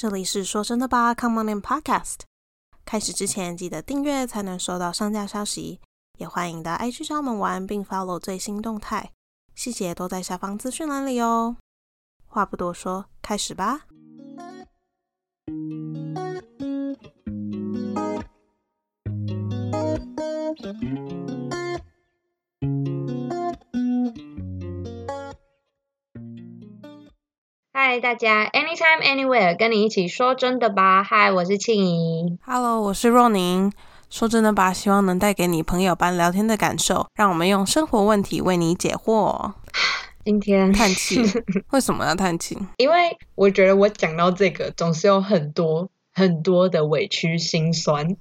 这里是说真的吧，Come on in Podcast。开始之前记得订阅才能收到上架消息，也欢迎到 IG 上门玩，并 follow 最新动态，细节都在下方资讯栏里哦。话不多说，开始吧。嗨，大家，anytime anywhere，跟你一起说真的吧。嗨，我是庆怡。Hello，我是若宁。说真的吧，希望能带给你朋友般聊天的感受，让我们用生活问题为你解惑。今天叹气，为什么要叹气？因为我觉得我讲到这个，总是有很多很多的委屈心酸。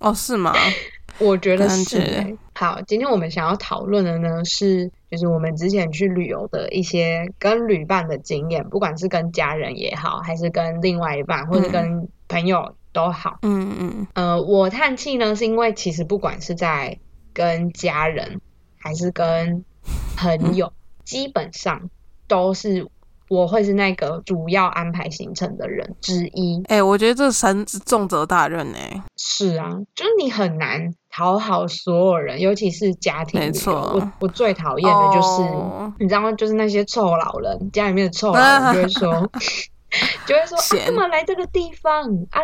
哦，是吗？我觉得是、欸。好，今天我们想要讨论的呢是，就是我们之前去旅游的一些跟旅伴的经验，不管是跟家人也好，还是跟另外一半，或者跟朋友都好。嗯嗯呃，我叹气呢，是因为其实不管是在跟家人还是跟朋友，基本上都是我会是那个主要安排行程的人之一。哎、我觉得这三重责大任哎、是啊，就是你很难讨好所有人，尤其是家庭。没错我我最讨厌的就是、哦你知道吗？就是那些臭老人，家里面的臭老人就会说，就会说啊，闲干嘛来这个地方啊？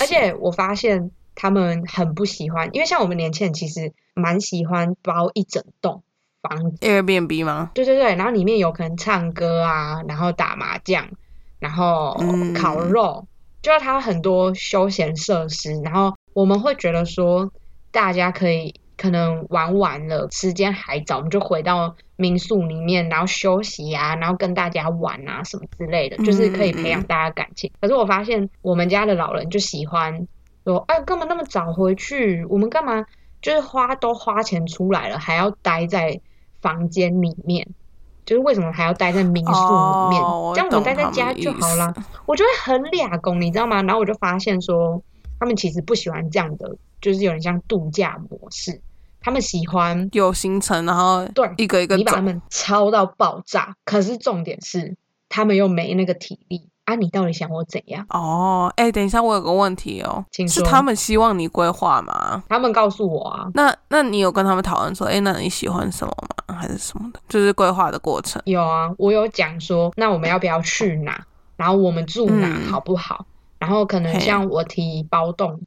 而且我发现他们很不喜欢，因为像我们年轻人其实蛮喜欢包一整栋房子，Airbnb 吗？对对对，然后里面有可能唱歌啊，然后打麻将，然后嗯烤肉，就是它很多休闲设施，然后我们会觉得说大家可以可能玩完了，时间还早，我们就回到民宿里面，然后休息啊，然后跟大家玩啊什么之类的，就是可以培养大家感情。可是我发现我们家的老人就喜欢说，哎，干嘛那么早回去？我们干嘛就是花都花钱出来了，还要待在房间里面？就是为什么还要待在民宿里面？这样我们待在家就好啦思。我就会很俩公，你知道吗？然后我就发现说，他们其实不喜欢这样的，就是有点像度假模式。他们喜欢有行程，然后对一个一个你把他。们超到爆炸，可是重点是他们又没那个体力啊！你到底想我怎样？哦，哎、等一下，我有个问题哦，请是他们希望你规划吗？他们告诉我啊，那那你有跟他们讨论说，哎、那你喜欢什么吗？还是什么的？就是规划的过程。有啊，我有讲说，那我们要不要去哪？然后我们住哪嗯好不好？然后可能像我提包栋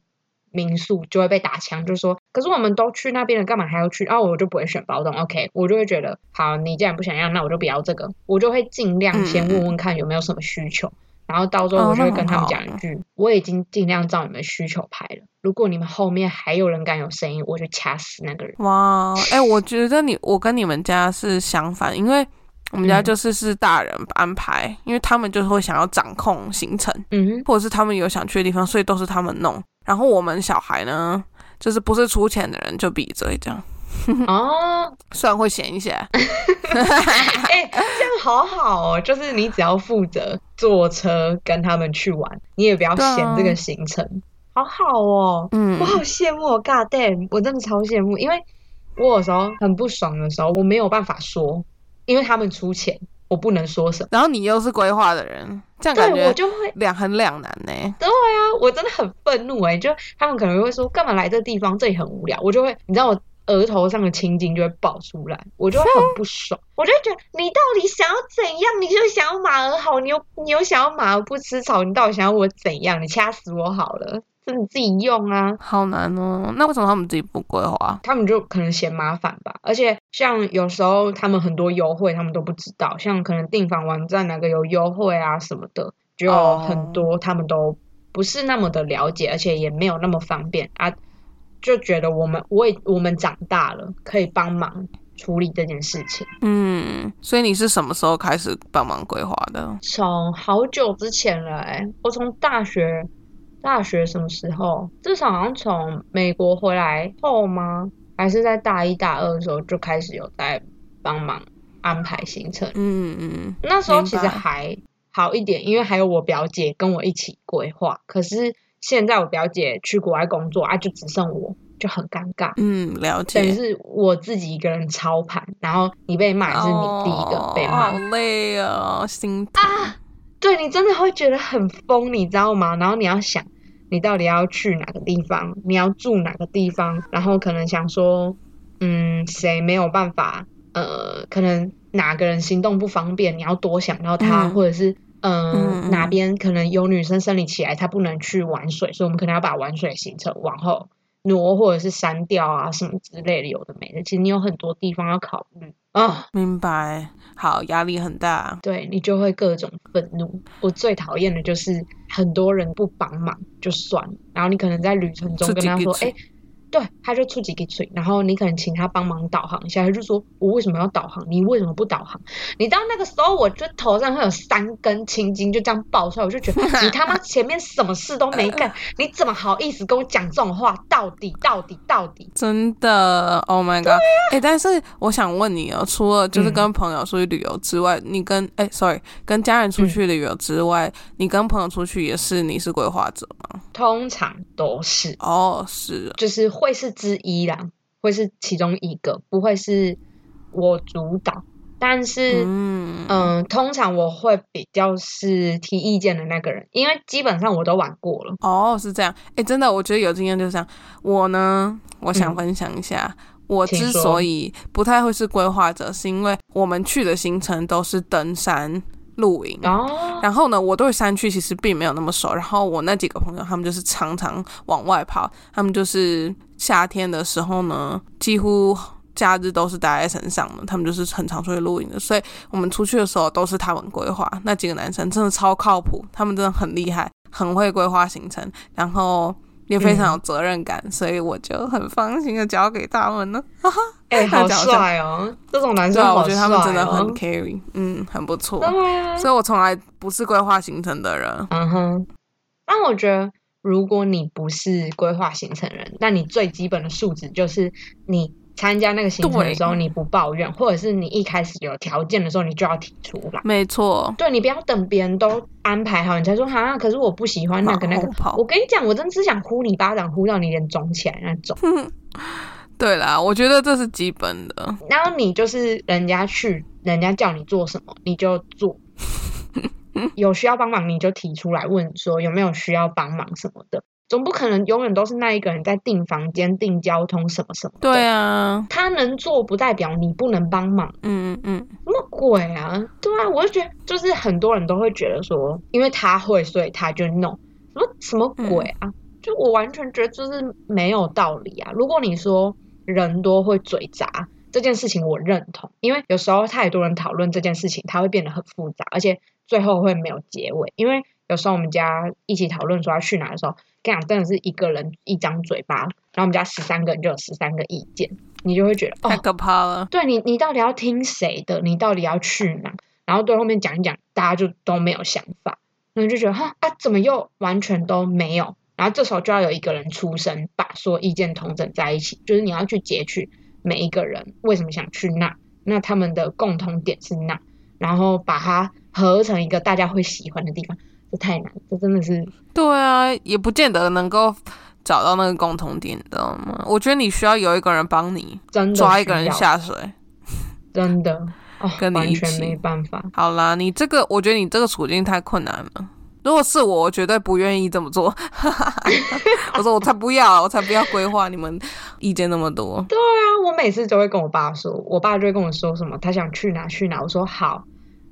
民宿就会被打枪，就说，可是我们都去那边了，干嘛还要去？然后我就不会选包栋，OK，我就会觉得，好，你既然不想要，那我就不要这个，我就会尽量先问问看有没有什么需求。然后到时候我就会跟他们讲一句，我已经尽量照你们需求拍了。如果你们后面还有人敢有声音，我就掐死那个人。哇，哎、我觉得你我跟你们家是相反，因为我们家嗯就是是大人安排，因为他们就是会想要掌控行程，嗯或者是他们有想去的地方，所以都是他们弄。然后我们小孩呢，就是不是出钱的人就闭嘴这样，哼，哦，虽然会闲一些，哎、这样好好哦，就是你只要负责坐车跟他们去玩，你也不要嫌这个行程，好好哦。嗯我，好羡慕哦，God damn，我真的超羡慕，因为我有时候很不爽的时候，我没有办法说，因为他们出钱，我不能说什么。然后你又是规划的人，这样感对，我觉就会两很两难呢。对啊，我真的很愤怒哎、就他们可能会说干嘛来这地方，这里很无聊，我就会，你知道我额头上的青筋就会爆出来，我就会很不爽，我就会觉得你到底想要怎样？你就想要马儿好，你又你又想要马儿不吃草，你到底想要我怎样？你掐死我好了，是你自己用啊。好难哦，那为什么他们自己不规划？他们就可能嫌麻烦吧，而且像有时候他们很多优惠，他们都不知道，像可能订房网站哪个有优惠啊什么的，就很多他们都不是那么的了解，而且也没有那么方便啊，就觉得我们我也我们长大了，可以帮忙处理这件事情。嗯，所以你是什么时候开始帮忙规划的？从好久之前了、欸，我从大学大学什么时候？至少好像从美国回来后吗？还是在大一大二的时候就开始有在帮忙安排行程？嗯嗯，那时候其实还好一点，因为还有我表姐跟我一起规划。可是现在我表姐去国外工作啊，就只剩我，就很尴尬。嗯，了解等于。是我自己一个人操盘，然后你被骂也是你第一个被骂。哦好累哦，心疼。对你真的会觉得很疯，你知道吗？然后你要想，你到底要去哪个地方，你要住哪个地方，然后可能想说，嗯，谁没有办法，呃，可能哪个人行动不方便，你要多想到他，嗯或者是。嗯，嗯哪边可能有女生生理起来，她不能去玩水，所以我们可能要把玩水行程往后挪，或者是删掉啊，什么之类的，有的没的。其实你有很多地方要考虑啊。明白。好，压力很大。对你就会各种愤怒。我最讨厌的就是很多人不帮忙就算了，然后你可能在旅程中跟他说，哎、对，他就出几个嘴，然后你可能请他帮忙导航一下，他就说我为什么要导航？你为什么不导航？你到那个时候，我就头上会有三根青筋就这样爆出来，我就觉得你他妈 前面什么事都没干，你怎么好意思跟我讲这种话？到底到底到底？真的，Oh my god！哎、但是我想问你哦，除了就是跟朋友出去旅游之外，你跟哎、s o r r y 跟家人出去旅游之外，你跟朋友出去也是你是规划者吗？通常都是。哦，是，就是会是之一啦，会是其中一个，不会是我主导。但是，嗯、嗯，通常我会比较是提意见的那个人，因为基本上我都玩过了。哦，是这样。哎、真的，我觉得有经验就是这样。我呢，我想嗯分享一下。我之所以不太会是规划者，是因为我们去的行程都是登山、露营，哦，然后呢，我对山区其实并没有那么熟。然后我那几个朋友，他们就是常常往外跑，他们就是夏天的时候呢，几乎假日都是待在山上的，他们就是很常出去露营的。所以我们出去的时候都是他们规划。那几个男生真的超靠谱，他们真的很厉害，很会规划行程，然后也非常有责任感，所以我就很放心的交给他们了。哎、好帅哦！这种男生我觉得他们真的很 carry，嗯，很不错。对啊，所以我从来不是规划行程的人。嗯哼。但我觉得，如果你不是规划行程人，那你最基本的素质就是你参加那个行程的时候，你不抱怨，或者是你一开始有条件的时候，你就要提出来。没错，对你不要等别人都安排好，你才说哈，可是我不喜欢那个那个。我跟你讲，我真的是想呼你巴掌，呼到你脸肿起来那种。对啦，我觉得这是基本的。然后你就是人家去，人家叫你做什么你就做，有需要帮忙你就提出来问说有没有需要帮忙什么的，总不可能永远都是那一个人在订房间、订交通什么什么。对啊，他能做不代表你不能帮忙，嗯嗯嗯，什么鬼啊？对啊，我就觉得就是很多人都会觉得说，因为他会，所以他就弄，什么什么鬼啊？就我完全觉得就是没有道理啊！如果你说人多会嘴杂这件事情，我认同，因为有时候太多人讨论这件事情，它会变得很复杂，而且最后会没有结尾。因为有时候我们家一起讨论说要去哪的时候，跟你讲真的是一个人一张嘴巴，然后我们家十三个人就有十三个意见，你就会觉得哦太，可怕了。对你，你到底要听谁的？你到底要去哪？然后对后面讲一讲，大家就都没有想法，然后就觉得哈啊，怎么又完全都没有？然后这时候就要有一个人出声，把所有意见统整在一起，就是你要去截取每一个人为什么想去那，那他们的共同点是那，然后把它合成一个大家会喜欢的地方。这太难，这真的是对啊，也不见得能够找到那个共同点，你知道吗？我觉得你需要有一个人帮你真的抓一个人，下水。真的哦，跟你一起完全没办法。好啦，你这个，我觉得你这个处境太困难了。如果是我，我绝对不愿意这么做。我说我才不要，我才不要规划你们意见那么多。对啊，我每次都会跟我爸说，我爸就会跟我说什么，他想去哪去哪。我说好，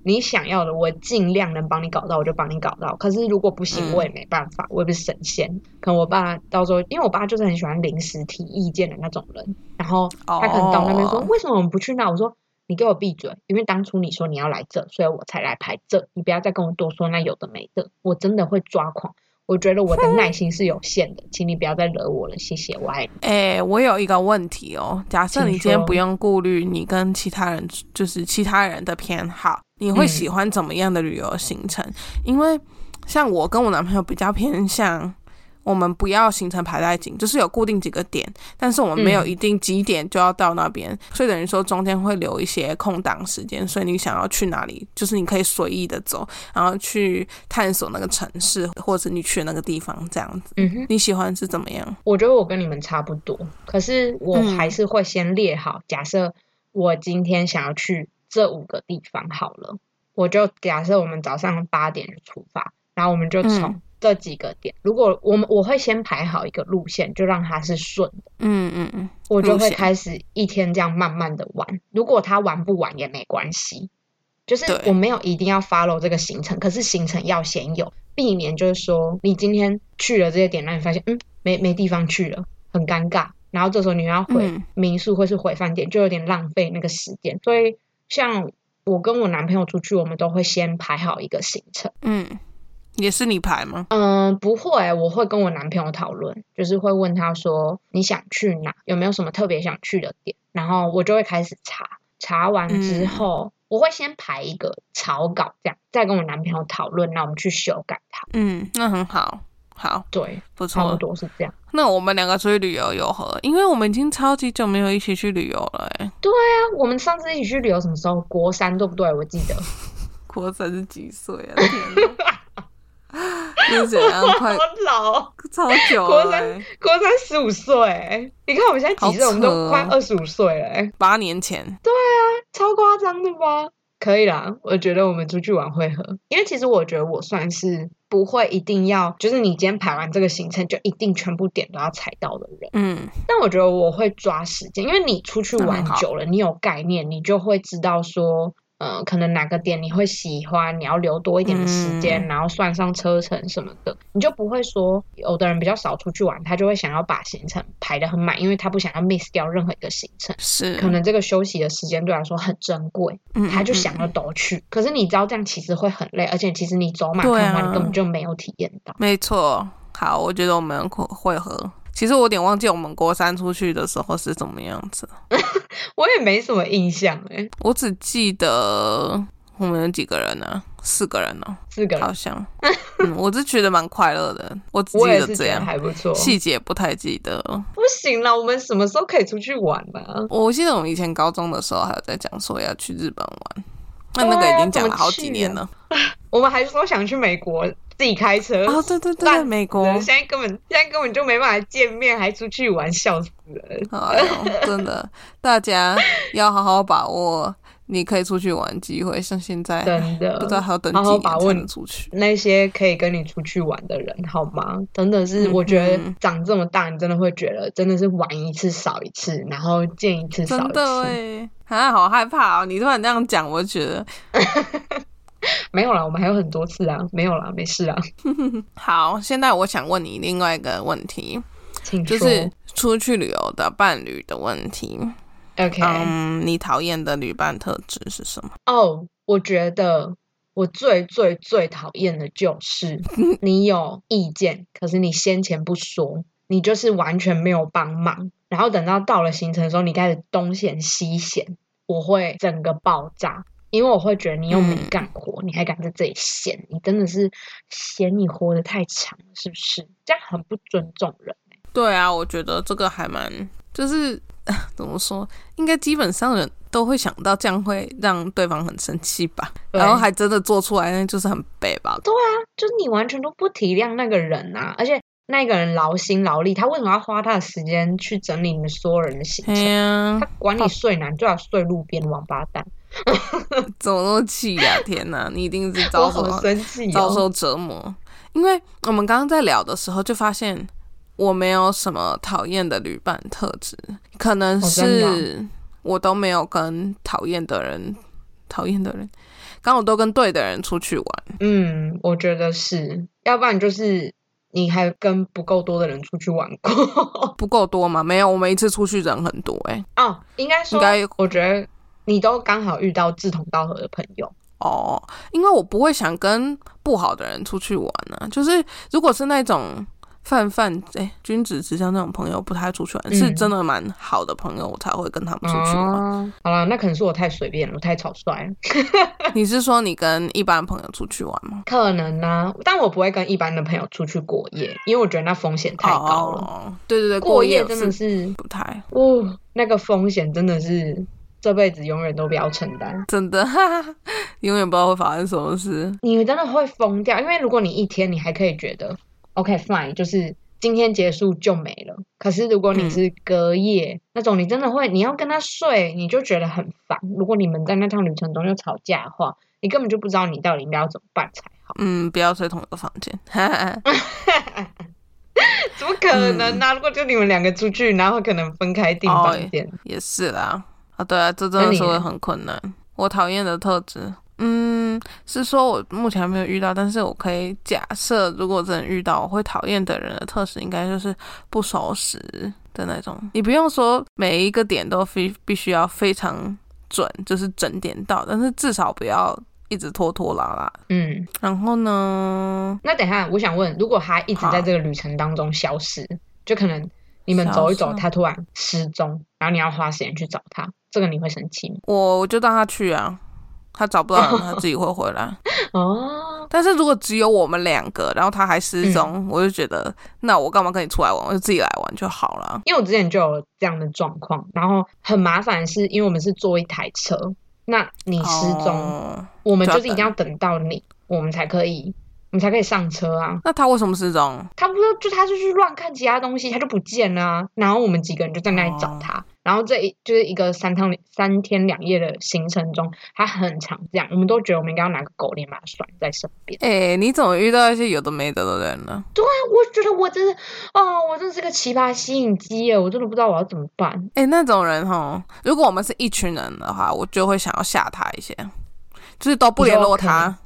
你想要的，我尽量能帮你搞到，我就帮你搞到。可是如果不行，嗯我也没办法，我也不是神仙。可能我爸到时候，因为我爸就是很喜欢临时提意见的那种人，然后他可能到那边说，哦为什么我们不去那？我说。你给我闭嘴！因为当初你说你要来这，所以我才来排这。你不要再跟我多说那有的没的，我真的会抓狂。我觉得我的耐心是有限的，请你不要再惹我了，谢谢，我爱你。哎、我有一个问题哦。假设你今天不用顾虑你跟其他人，就是其他人的偏好，你会嗯喜欢怎么样的旅游行程？因为像我跟我男朋友比较偏向，我们不要行程排太紧，就是有固定几个点，但是我们没有嗯一定几点就要到那边，所以等于说中间会留一些空档时间，所以你想要去哪里，就是你可以随意的走，然后去探索那个城市，或者你去那个地方这样子。嗯哼。你喜欢是怎么样？我觉得我跟你们差不多，可是我嗯还是会先列好，假设我今天想要去这五个地方好了，我就假设我们早上八点出发，然后我们就从嗯这几个点，如果我们我会先排好一个路线，就让它是顺的，嗯嗯嗯，我就会开始一天这样慢慢的玩。如果他玩不完也没关系，就是我没有一定要 follow 这个行程，可是行程要先有，避免就是说你今天去了这些点，让你发现嗯没没地方去了，很尴尬。然后这时候你要回嗯民宿或是回饭店，就有点浪费那个时间。所以像我跟我男朋友出去，我们都会先排好一个行程。嗯，也是你排吗？嗯，不会，我会跟我男朋友讨论，就是会问他说你想去哪，有没有什么特别想去的点，然后我就会开始查，查完之嗯后，我会先排一个草稿，这样再跟我男朋友讨论，那我们去修改它。嗯，那很好，好，对，不差不错。多是这样。那我们两个出去旅游有何，因为我们已经超级久没有一起去旅游了、欸，那我们上次一起去旅游什么时候？国三对不对？我记得。国三是几岁啊？天哪，是怎样？快好老哦，超久国三了、欸，国三十五岁，你看我们现在几岁？我们都快二十五岁了，哎，八年前。对啊超夸张的吧？可以啦，我觉得我们出去玩会合，因为其实我觉得我算是不会一定要，就是你今天排完这个行程就一定全部点都要踩到的人。嗯，但我觉得我会抓时间，因为你出去玩久了，你有概念，你就会知道说，呃，可能哪个点你会喜欢，你要留多一点的时间，嗯然后算上车程什么的，你就不会说有的人比较少出去玩，他就会想要把行程排得很满，因为他不想要 miss 掉任何一个行程。是，可能这个休息的时间对他来说很珍贵，嗯他就想要都去。可是你知道这样其实会很累，而且其实你走马对看花，啊你根本就没有体验到。没错。好，我觉得我们会会合。其实我有点忘记我们国三出去的时候是怎么样子，我也没什么印象哎，我只记得我们有几个人呢、四个人哦、四个人。好像。嗯，我是觉得蛮快乐的，我只我记得这样，还不错。细节不太记得。不行了，我们什么时候可以出去玩呢、我记得我们以前高中的时候还有在讲说要去日本玩，那那个已经讲了好几年了。我们还说想去美国自己开车。哦，对对对，烂美国，现在根本现在根本就没办法见面，还出去玩，笑死人。哎呦，真的，大家要好好把握你可以出去玩的机会。像现在真的不知道还要等好几年才能出去。那些可以跟你出去玩的人，好吗？真的是，我觉得长这么大，你真的会觉得真的是玩一次少一次，然后见一次少一次。的哎，啊，好害怕哦！你突然这样讲，我就觉得 没有啦，我们还有很多次啊，没有啦，没事啊，好。现在我想问你另外一个问题，请。就是出去旅游的伴侣的问题。OK，嗯，你讨厌的旅伴特质是什么？哦，我觉得我最最最讨厌的就是 你有意见，可是你先前不说，你就是完全没有帮忙，然后等到到了行程的时候，你开始东嫌西嫌，我会整个爆炸。因为我会觉得你又没嗯干活，你还敢在这里闲，你真的是嫌你活得太长了，是不是？这样很不尊重人。对啊，我觉得这个还蛮，就是 怎么说，应该基本上人都会想到这样会让对方很生气吧，然后还真的做出来，那就是很背吧。对啊就是你完全都不体谅那个人啊，而且那个人劳心劳力，他为什么要花他的时间去整理你们所有人的行哎程？呀他，管你睡哪，你最好睡路边，王八蛋！怎么那么气呀、天哪，你一定是遭受生气哦！遭受折磨。因为我们刚刚在聊的时候，就发现我没有什么讨厌的旅伴特质，可能是我都没有跟讨厌的人，讨厌的人，刚好都跟对的人出去玩。嗯，我觉得是，要不然就是你还跟不够多的人出去玩过 不够多吗？没有，我们一次出去人很多哎、哦。应该说，应该我觉得你都刚好遇到志同道合的朋友。哦，因为我不会想跟不好的人出去玩啊。就是如果是那种泛泛哎君子之交那种朋友，不太出去玩，嗯是真的蛮好的朋友，我才会跟他们出去玩。哦，好了，那可能是我太随便了，我太草率了。你是说你跟一般朋友出去玩吗？可能呢、但我不会跟一般的朋友出去过夜，因为我觉得那风险太高了。哦，对对对，过夜夜真的是是，不太哦，那个风险真的是这辈子永远都不要承担。真的，哈哈，永远不知道会发生什么事。你真的会疯掉，因为如果你一天你还可以觉得 OK fine，就是今天结束就没了。可是如果你是隔夜、那种，你真的会，你要跟他睡，你就觉得很烦。如果你们在那趟旅程中又吵架的话，你根本就不知道你到底应该要怎么办才好。嗯，不要睡同一个房间。怎么可能呢、如果就你们两个出去，然后可能分开订房间，也是啦，啊，对啊，这真的是会很困难。我讨厌的特质，嗯，是说我目前还没有遇到，但是我可以假设，如果真的遇到，我会讨厌的人的特质，应该就是不守时的那种。你不用说每一个点都非必须要非常准，就是整点到，但是至少不要一直拖拖拉拉。嗯，然后呢？那等一下，我想问，如果他一直在这个旅程当中消失，就可能你们走一走，他突然失踪，然后你要花时间去找他，这个你会生气吗？我我就让他去啊，他找不到人，他自己会回来。哦，但是如果只有我们两个，然后他还失踪，嗯我就觉得，那我干嘛跟你出来玩？我就自己来玩就好了。因为我之前就有这样的状况，然后很麻烦是，因为我们是坐一台车，那你失踪，哦我们就是一定要等到你，我们才可以，我们才可以上车啊。那他为什么失踪？他不是就他就去乱看其他东西，他就不见了啊。然后我们几个人就在那里找他。然后这一就是一个三趟三天两夜的行程中，他很常这样，我们都觉得我们应该要拿个狗链把它拴在身边。哎、你怎么遇到一些有的没的的人呢？对啊，我觉得我真的哦，我真是个奇葩吸引机耶，我真的不知道我要怎么办。哎、那种人哈，如果我们是一群人的话，我就会想要吓他一些，就是都不联络他，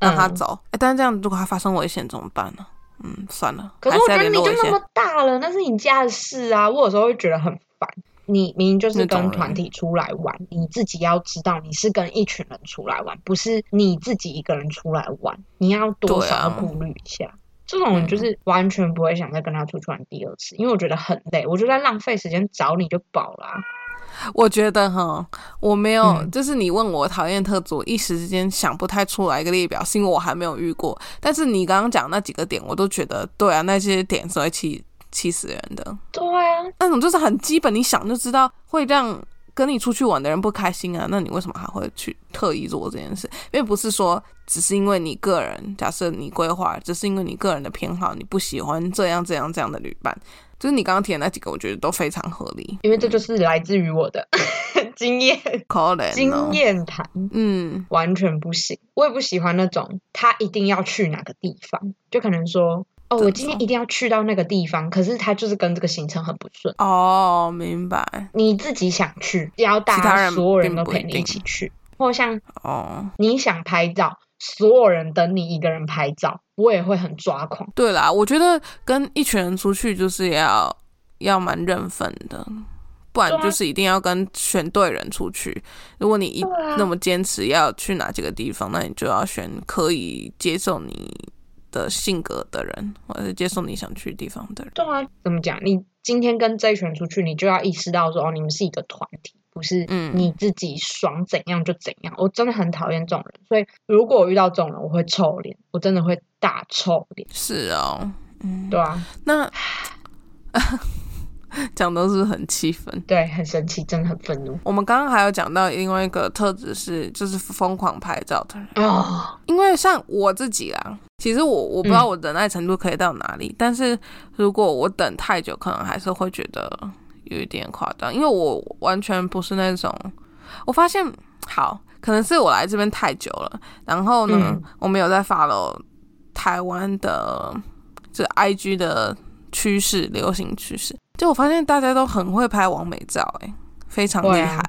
让他嗯走。哎、但是这样如果他发生危险怎么办呢？嗯，算了，可是我觉得。你就那么大了，那是你家的事啊。我有时候会觉得很烦。你明明就是跟团体出来玩，你自己要知道你是跟一群人出来玩，不是你自己一个人出来玩，你要多少要顾虑一下。这种人就是完全不会想再跟他出去玩第二次，因为我觉得很累，我就在浪费时间找你就饱啦啊、我觉得哈，我没有，嗯就是你问我讨厌特组，一时之间想不太出来一个列表，是因为我还没有遇过。但是你刚刚讲那几个点，我都觉得对啊，那些点是会气气死人的。对啊，那种就是很基本，你想就知道会让跟你出去玩的人不开心啊。那你为什么还会去特意做这件事？因为不是说只是因为你个人，假设你规划，只是因为你个人的偏好，你不喜欢这样这样这样的旅伴，就是你刚刚提的那几个，我觉得都非常合理。因为这就是来自于我的 经验可能、哦、经验谈。嗯，完全不行。我也不喜欢那种他一定要去哪个地方，就可能说哦，我今天一定要去到那个地方，可是他就是跟这个行程很不顺。哦，明白你自己想去，要大家其他人所有人都陪你一起去，或像哦。你想拍照，所有人等你一个人拍照，我也会很抓狂。对啦，我觉得跟一群人出去就是要要蛮认份的，不然就是一定要跟选对人出去。如果你一啊那么坚持要去哪几个地方，那你就要选可以接受你的性格的人，或者是接受你想去的地方的人。对啊，怎么讲？你今天跟这一群出去，你就要意识到说，哦，你们是一个团体，不是嗯你自己爽怎样就怎样。我真的很讨厌这种人，所以如果我遇到这种人，我会臭脸，我真的会大臭脸。是哦，嗯，对啊，那 讲都是很气愤。对，很生气，真的很愤怒。我们刚刚还有讲到另外一个特质是，就是疯狂拍照的人。哦，因为像我自己啦，其实我我不知道我忍耐程度可以到哪里，但是如果我等太久，可能还是会觉得有一点夸张，因为我完全不是那种，我发现好，可能是我来这边太久了，然后呢，嗯我们有在 follow 台湾的这 IG 的趋势，流行趋势，就我发现大家都很会拍完美照、欸，非常厉害。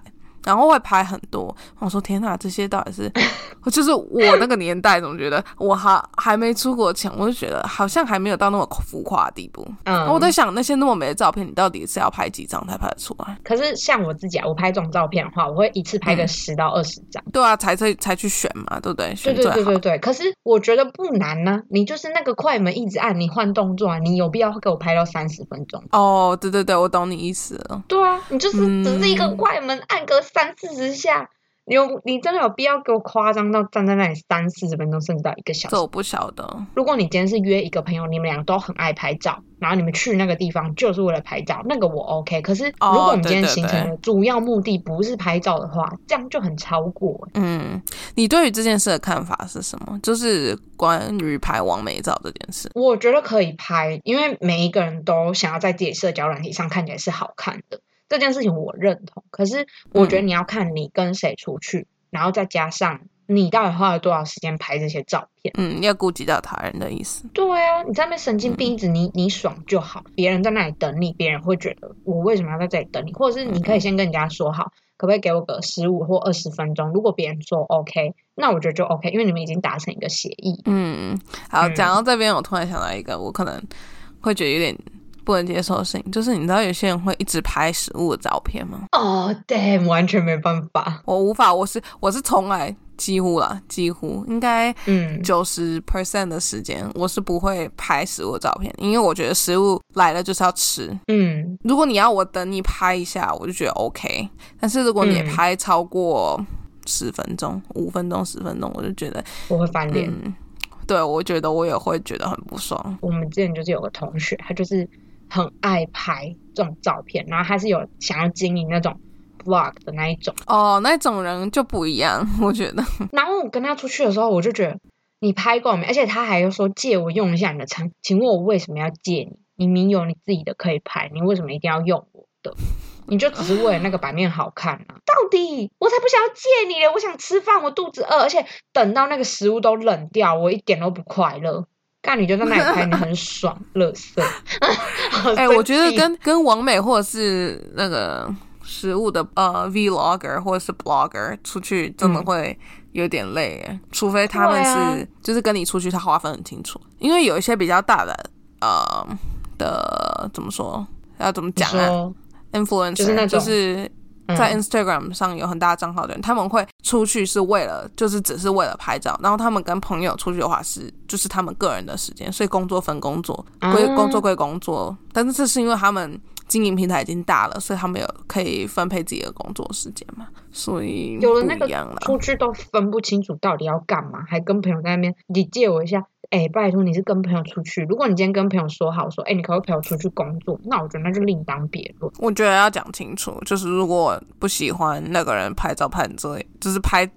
然后会拍很多，我说天哪，这些到底是，就是我那个年代总觉得我还还没出国前，我就觉得好像还没有到那么浮夸的地步。嗯，我在想那些那么美的照片，你到底是要拍几张才拍得出来？可是像我自己啊，我拍这种照片的话，我会一次拍个嗯十到二十张。对啊，才才才去选嘛，对不对？对对选。对对对，可是我觉得不难呢、你就是那个快门一直按，你换动作啊，你有必要给我拍到三十分钟？哦，对对对，我懂你意思了。对啊，你就是只是一个嗯快门按个三四十下，你有你真的有必要给我夸张到站在那里三四十分钟，甚至到一个小时？这我不晓得。如果你今天是约一个朋友，你们俩都很爱拍照，然后你们去那个地方就是为了拍照，那个我 OK。可是如哦果我们今天行程的主要目的不是拍照的话，这样就很超过欸。嗯，你对于这件事的看法是什么？就是关于拍完美照这件事。我觉得可以拍，因为每一个人都想要在自己社交软体上看起来是好看的，这件事情我认同。可是我觉得你要看你跟谁出去，然后再加上你到底花了多少时间拍这些照片？嗯，要顾及到他人的意思。对啊，你在那边神经病，一直你你爽就好，别人在那里等你，别人会觉得我为什么要在这里等你？或者是你可以先跟人家说好，可不可以给我个十五或二十分钟？如果别人说 OK，那我觉得就 OK，因为你们已经达成一个协议。嗯，好，嗯讲到这边，我突然想到一个，我可能会觉得有点不能接受的事情，就是你知道有些人会一直拍食物的照片吗？哦、damn，完全没办法。我无法，我是我是从来几乎啦，几乎应该嗯，九十 percent 的时间，我是不会拍食物的照片，因为我觉得食物来了就是要吃。嗯，如果你要我等你拍一下，我就觉得 OK。但是如果你嗯拍超过十分钟、五分钟、十分钟，我就觉得，我会翻脸。嗯，对我觉得我也会觉得很不爽。我们之前就是有个同学，他就是很爱拍这种照片，然后他是有想要经营那种 vlog 的那一种。哦，那种人就不一样，我觉得。然后我跟他出去的时候，我就觉得你拍过没？而且他还有说借我用一下你的餐，请问我为什么要借你？你明有你自己的可以拍，你为什么一定要用我的？你就只是为了那个版面好看啊？到底我才不想要借你嘞！我想吃饭，我肚子饿，而且等到那个食物都冷掉，我一点都不快乐。干你就在那里拍，你很爽，乐色。哎、哎我觉得跟跟王美或者是那个食物的呃 vlogger 或者是 blogger 出去，真的嗯会有点累耶，除非他们是、啊就是跟你出去，他划分很清楚。因为有一些比较大的呃的怎么说，要怎么讲啊？influencer 就是那就是嗯在 Instagram 上有很大账号的人，他们会出去是为了，就是只是为了拍照，然后他们跟朋友出去的话是，就是他们个人的时间，所以工作分工作，归啊工作归工作，但是这是因为他们经营平台已经大了，所以他们有可以分配自己的工作时间嘛，所以有了那个了。出去都分不清楚到底要干嘛，还跟朋友在那边，你借我一下，哎、拜托你是跟朋友出去，如果你今天跟朋友说好说，哎、你可不可以陪我出去工作？那我觉得那就另当别论。我觉得要讲清楚，就是如果不喜欢那个人拍照拍成这，就是拍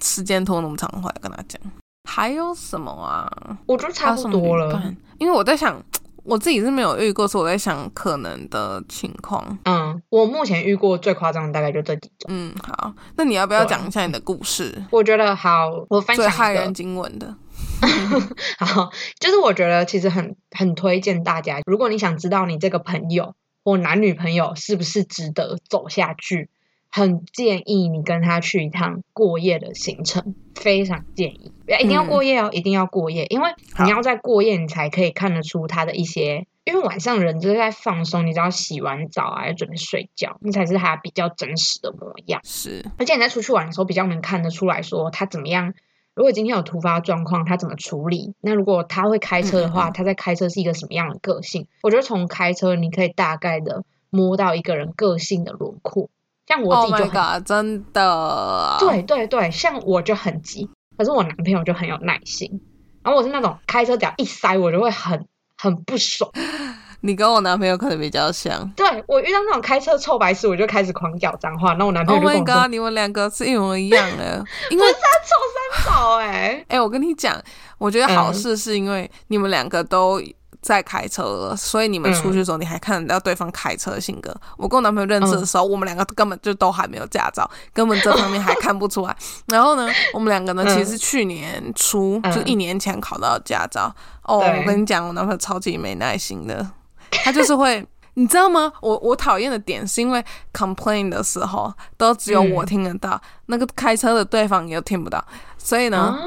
时间拖那么长的话，跟他讲。还有什么啊？我觉得差不多了。因为我在想，我自己是没有遇过，所以我在想可能的情况。嗯，我目前遇过最夸张的大概就这几种。嗯，好，那你要不要讲一下你的故事？我觉得好，我分最享一个骇人惊闻的。好，就是我觉得其实很很推荐大家，如果你想知道你这个朋友或男女朋友是不是值得走下去，很建议你跟他去一趟过夜的行程，非常建议，一定要嗯过夜哦，一定要过夜，因为你要在过夜，你才可以看得出他的一些。因为晚上人就是在放松，你只要洗完澡啊，要准备睡觉，那才是他比较真实的模样。是，而且你在出去玩的时候，比较能看得出来说他怎么样。如果今天有突发状况，他怎么处理？那如果他会开车的话，他在开车是一个什么样的个性？我觉得从开车你可以大概的摸到一个人个性的轮廓。像我自 Oh 己就很、god，真的。对对对，像我就很急，可是我男朋友就很有耐心。然后我是那种开车只要一塞，我就会很很不爽。你跟我男朋友可能比较像。对我遇到那种开车臭白痴，我就开始狂叫脏话。那我男朋 Oh 友就 my 跟我说 god，你们两个是一模一样的，因为 臭三宝哎、哎、我跟你讲，我觉得好嗯事是因为你们两个都在开车了，所以你们出去的时候，你还看得到对方开车的性格。我跟我男朋友认识的时候，我们两个根本就都还没有驾照，根本这方面还看不出来。然后呢，我们两个呢，嗯其实是去年初，嗯就一年前考到驾照。哦，我跟你讲，我男朋友超级没耐心的，他就是会。你知道吗？我我讨厌的点是因为 complain 的时候都只有我嗯听得到，那个开车的对方也听不到，所以呢，啊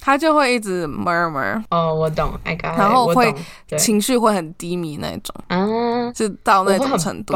他就会一直 murmur，哦，我懂，I got it，然后会情绪会很低迷那种，啊，是到那种程度。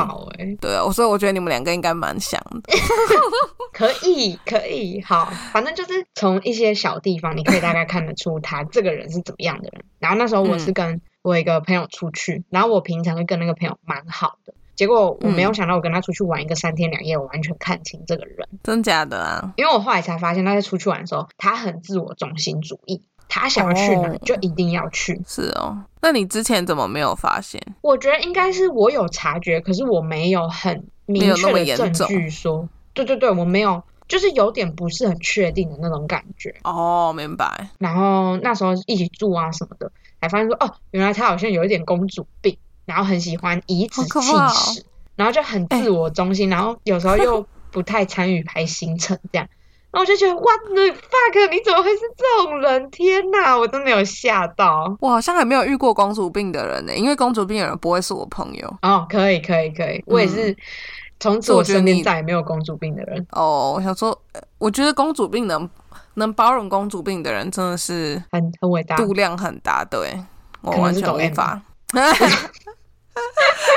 对啊，所以我觉得你们两个应该蛮像的。可以可以，好，反正就是从一些小地方，你可以大概看得出他这个人是怎么样的人。然后那时候我是跟我一个朋友出去，然后我平常会跟那个朋友蛮好的，结果我没有想到我跟他出去玩一个三天两夜，我完全看清这个人。真假的啊？因为我后来才发现，他在出去玩的时候，他很自我中心主义，他想要去哪哦就一定要去。是哦，那你之前怎么没有发现？我觉得应该是我有察觉，可是我没有很明确的证据说，对对对，我没有，就是有点不是很确定的那种感觉。哦，明白。然后那时候一起住啊什么的，才发现说，哦，原来他好像有一点公主病，然后很喜欢颐指气使，然后就很自我中心，然后有时候又 不太参与排行程这样。然后我就觉得 What the fuck？你怎么会是这种人？天哪，我真的有吓到。我好像还没有遇过公主病的人呢，因为公主病的人不会是我朋友。哦，可以可以可以，我也是。从此我身边再也没有公主病的人。哦，我想说，我觉得公主病能能包容公主病的人，真的是很很伟大，度量很大。对我完全无法。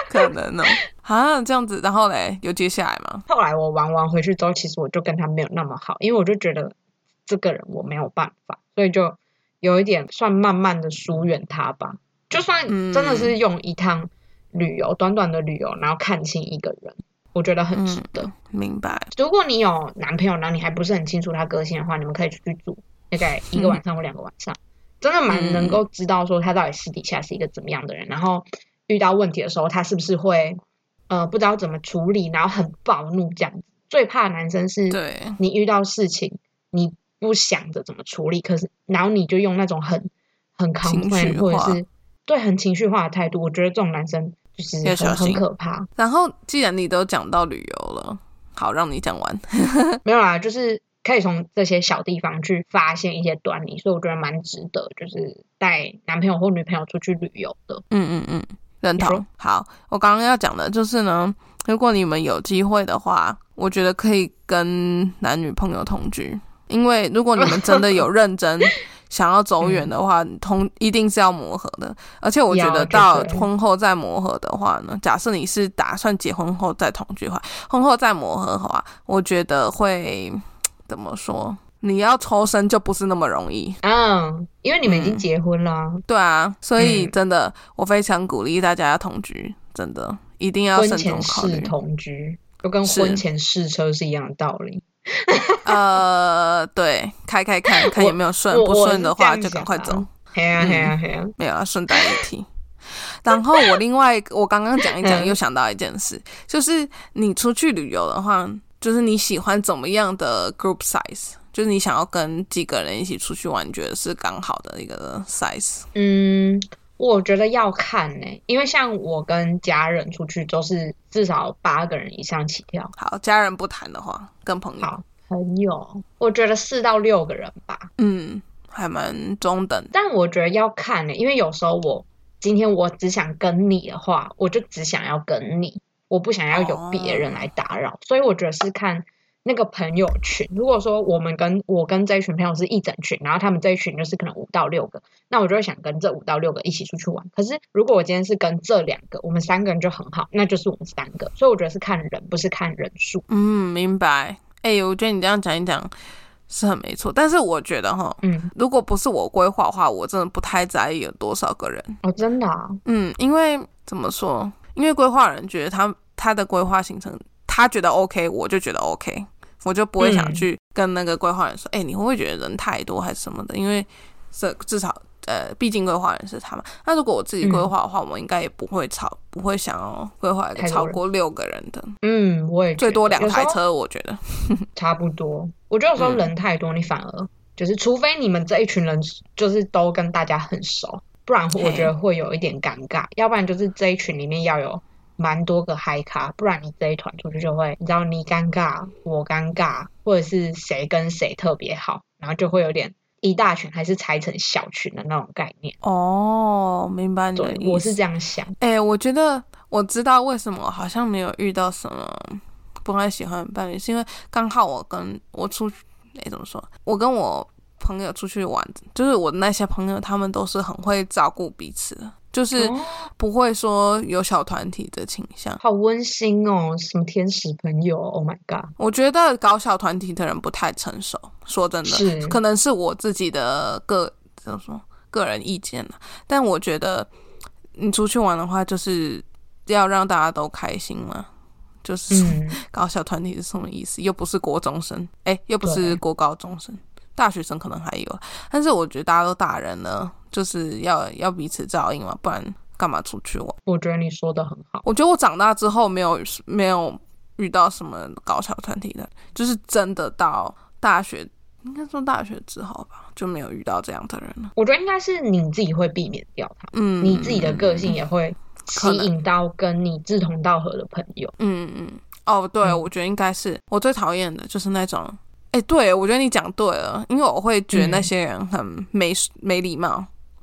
可能呢？啊，这样子，然后嘞，有接下来吗？后来我玩完回去之后，其实我就跟他没有那么好，因为我就觉得这个人我没有办法，所以就有一点算慢慢的疏远他吧。就算真的是用一趟旅游，短短的旅游，然后看清一个人，我觉得很值得。明白。如果你有男朋友，然后你还不是很清楚他个性的话，你们可以出去住，大概一个晚上或两个晚上，真的蛮能够知道说他到底私底下是一个怎么样的人，然后。遇到问题的时候，他是不是会呃不知道怎么处理，然后很暴怒这样子？最怕男生是，对，你遇到事情你不想着怎么处理，可是然后你就用那种很很亢奋或者是对很情绪化的态度，我觉得这种男生就是很很可怕。然后既然你都讲到旅游了，好，让你讲完。没有啊，就是可以从这些小地方去发现一些端倪，所以我觉得蛮值得，就是带男朋友或女朋友出去旅游的。嗯嗯嗯。认同。好，我刚刚要讲的就是呢，如果你们有机会的话，我觉得可以跟男女朋友同居，因为如果你们真的有认真想要走远的话，同一定是要磨合的。而且我觉得到婚后再磨合的话呢，假设你是打算结婚后再同居的话，婚后再磨合的话，我觉得会怎么说？你要抽身就不是那么容易，嗯，因为你们已经结婚了，对啊，所以真的，我非常鼓励大家要同居，真的一定要慎重考虑同居，就跟婚前试车是一样的道理。呃，对，开开看看有没有顺，不顺的话就赶快走。嘿啊嘿啊嘿啊，没有啊，顺带一提。然后我另外我刚刚讲一讲，又想到一件事，就是你出去旅游的话，就是你喜欢怎么样的 group size？就是你想要跟几个人一起出去玩，觉得是刚好的一个 size。嗯，我觉得要看呢，因为像我跟家人出去都是至少八个人以上起跳。好，家人不谈的话，跟朋友。朋友，我觉得四到六个人吧。嗯，还蛮中等。但我觉得要看呢，因为有时候我今天我只想跟你的话，我就只想要跟你，我不想要有别人来打扰，所以我觉得是看。那个朋友群，如果说我们跟我跟这一群朋友是一整群，然后他们这一群就是可能五到六个，那我就会想跟这五到六个一起出去玩。可是如果我今天是跟这两个，我们三个人就很好，那就是我们三个。所以我觉得是看人，不是看人数。嗯，明白。哎，我觉得你这样讲一讲是很没错。但是我觉得哈，嗯，如果不是我规划的话，我真的不太在意有多少个人。哦，真的？嗯，因为怎么说？因为规划人觉得他他的规划行程。他觉得 OK，我就觉得 OK，我就不会想去跟那个规划人说，哎，你会不会觉得人太多还是什么的？因为这至少呃，毕竟规划人是他们。那如果我自己规划的话，我应该也不会超，不会想要规划一个超过六个人的。嗯，我也最多两台车，我觉得差不多。我觉得有时候人太多，你反而就是，除非你们这一群人就是都跟大家很熟，不然我觉得会有一点尴尬。要不然就是这一群里面要有。蛮多个嗨咖，不然你这一团出去就会，你知道你尴尬，我尴尬，或者是谁跟谁特别好，然后就会有点一大群还是拆成小群的那种概念。哦，明白你的意思。我是这样想。哎，我觉得我知道为什么好像没有遇到什么不太喜欢的伴侣，是因为刚好我跟我出去，哎，怎么说？我跟我朋友出去玩，就是我的那些朋友，他们都是很会照顾彼此的。就是不会说有小团体的倾向，好温馨哦，什么天使朋友，Oh my god！我觉得搞小团体的人不太成熟，说真的，可能是我自己的个怎么说个人意见了。但我觉得你出去玩的话，就是要让大家都开心嘛。就是 搞小团体是什么意思？又不是国中生，哎，又不是国高中生。大学生可能还有，但是我觉得大家都大人了，就是要要彼此照应嘛，不然干嘛出去玩？我觉得你说的很好。我觉得我长大之后没有没有遇到什么搞小团体的，就是真的到大学，应该说大学之后吧，就没有遇到这样的人了。我觉得应该是你自己会避免掉他，嗯，你自己的个性也会吸引到跟你志同道合的朋友。嗯嗯，哦，对，我觉得应该是我最讨厌的就是那种。哎、对我觉得你讲对了，因为我会觉得那些人很没没礼貌、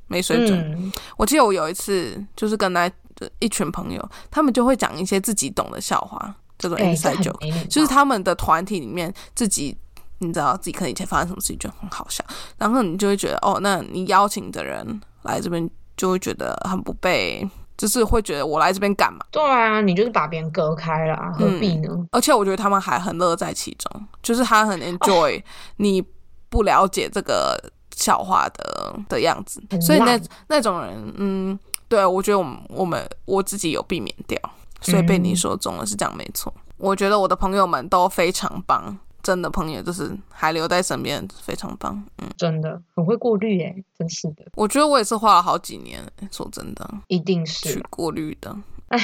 没水准。嗯，我记得我有一次就是跟那一群朋友，他们就会讲一些自己懂的笑话，这种 inside 很 joke，就是他们的团体里面自己。你知道自己可能以前发生什么事情就很好笑，然后你就会觉得哦，那你邀请的人来这边就会觉得很不被，就是会觉得我来这边干嘛？对啊，你就是把别人隔开了啊，何必呢？而且我觉得他们还很乐在其中，就是他很 enjoy 你不了解这个笑话的的样子，所以那那种人，嗯，对我觉得我们我们我自己有避免掉，所以被你说中了是这样没错。我觉得我的朋友们都非常棒，真的朋友就是还留在身边，非常棒。嗯，真的很会过滤诶，真是的，我觉得我也是花了好几年，说真的一定是去。过滤的。哎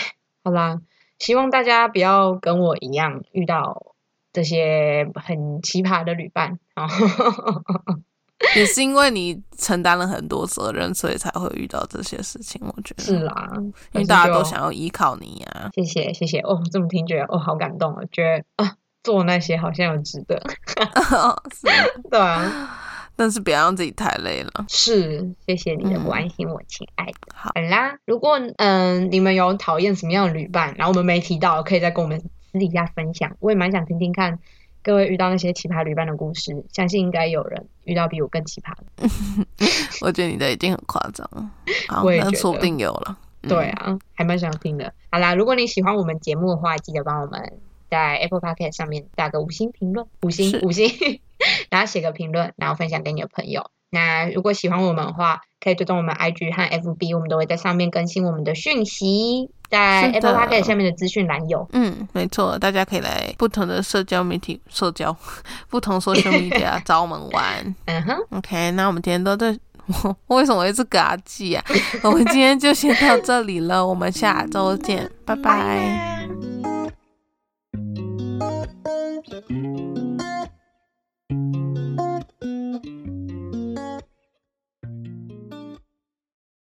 好啦，希望大家不要跟我一样遇到这些很奇葩的旅伴啊。也是因为你承担了很多责任，所以才会遇到这些事情。我觉得是啦，因为大家都想要依靠你呀、谢谢谢谢哦，这么听觉得哦好感动啊，觉得啊做那些好像有值得。是，对啊，但是不要让自己太累了。是谢谢你的嗯关心，我亲爱的。好，好啦，如果嗯你们有讨厌什么样的旅伴，然后我们没提到，可以再跟我们私底下分享。我也蛮想听听看各位遇到那些奇葩旅伴的故事，相信应该有人遇到比我更奇葩的。我觉得你的已经很夸张了。好，我也觉得那说不定有了。嗯对，啊，还蛮想听的。好啦，如果你喜欢我们节目的话，记得帮我们在 Apple Podcast 上面打个五星评论，五星五星，然后写个评论，然后分享给你的朋友。那如果喜欢我们的话，可以追踪我们 IG 和 FB，我们都会在上面更新我们的讯息，在是的 Apple Podcast 下面的资讯栏有。嗯，没错，大家可以来不同的社交媒体、社交 不同 social media 找我们玩。嗯哼，OK，那我们今天都在。我我为什么会是嘎记啊？我们今天就先到这里了，我们下周见，拜拜拜